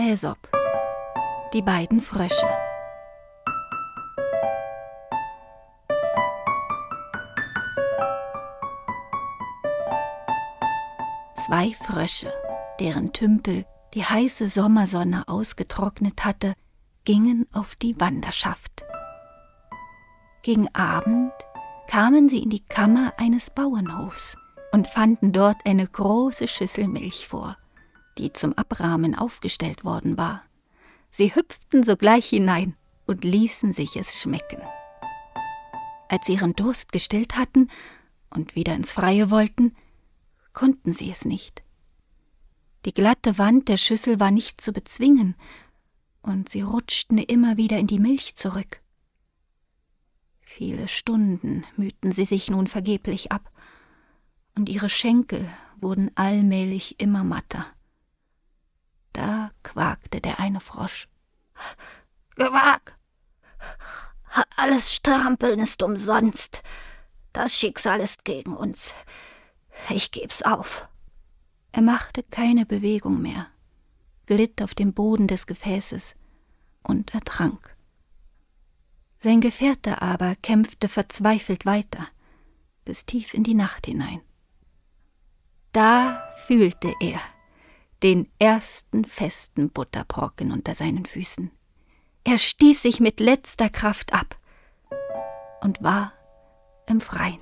Aesop. Die beiden Frösche. Zwei Frösche, deren Tümpel die heiße Sommersonne ausgetrocknet hatte, gingen auf die Wanderschaft. Gegen Abend kamen sie in die Kammer eines Bauernhofs und fanden dort eine große Schüssel Milch vor, die zum Abrahmen aufgestellt worden war. Sie hüpften sogleich hinein und ließen sich es schmecken. Als sie ihren Durst gestillt hatten und wieder ins Freie wollten, konnten sie es nicht. Die glatte Wand der Schüssel war nicht zu bezwingen, und sie rutschten immer wieder in die Milch zurück. Viele Stunden mühten sie sich nun vergeblich ab, und ihre Schenkel wurden allmählich immer matter. Quakte der eine Frosch. Gewag! Alles Strampeln ist umsonst. Das Schicksal ist gegen uns. Ich geb's auf. Er machte keine Bewegung mehr, glitt auf dem Boden des Gefäßes und ertrank. Sein Gefährte aber kämpfte verzweifelt weiter, bis tief in die Nacht hinein. Da fühlte er den ersten festen Butterbrocken unter seinen Füßen. Er stieß sich mit letzter Kraft ab und war im Freien.